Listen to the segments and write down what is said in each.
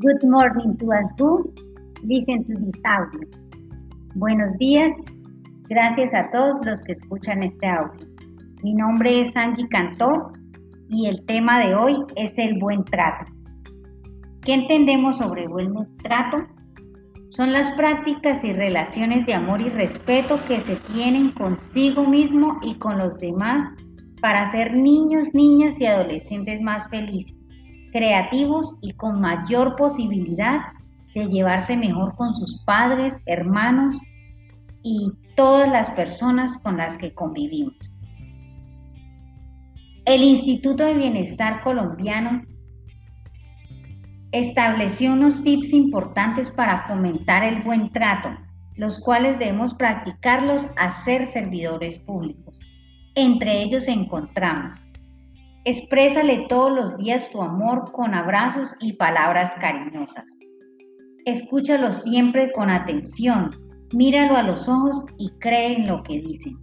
Good morning to all who listen to this audio. Buenos días, gracias a todos los que escuchan este audio. Mi nombre es Angie Cantor y el tema de hoy es el buen trato. ¿Qué entendemos sobre buen trato? Son las prácticas y relaciones de amor y respeto que se tienen consigo mismo y con los demás para ser niños, niñas y adolescentes más felices creativos y con mayor posibilidad de llevarse mejor con sus padres, hermanos y todas las personas con las que convivimos. El Instituto de Bienestar Colombiano estableció unos tips importantes para fomentar el buen trato, los cuales debemos practicarlos a ser servidores públicos. Entre ellos encontramos Exprésale todos los días tu amor con abrazos y palabras cariñosas. Escúchalo siempre con atención, míralo a los ojos y cree en lo que dicen.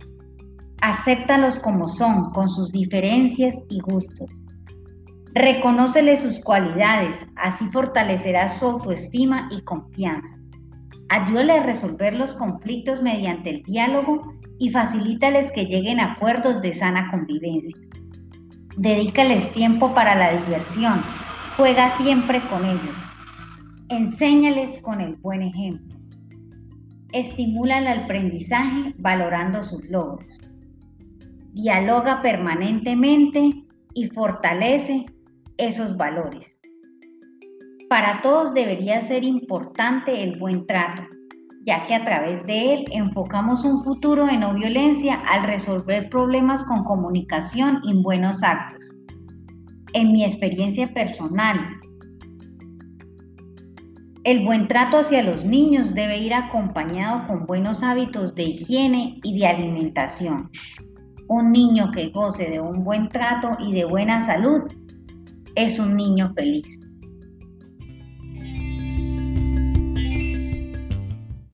Acéptalos como son, con sus diferencias y gustos. Reconócele sus cualidades, así fortalecerás su autoestima y confianza. Ayúdale a resolver los conflictos mediante el diálogo y facilítales que lleguen a acuerdos de sana convivencia. Dedícales tiempo para la diversión. Juega siempre con ellos. Enséñales con el buen ejemplo. Estimula el aprendizaje valorando sus logros. Dialoga permanentemente y fortalece esos valores. Para todos debería ser importante el buen trato, ya que a través de él enfocamos un futuro de no violencia al resolver problemas con comunicación y buenos actos. En mi experiencia personal, el buen trato hacia los niños debe ir acompañado con buenos hábitos de higiene y de alimentación. Un niño que goce de un buen trato y de buena salud es un niño feliz.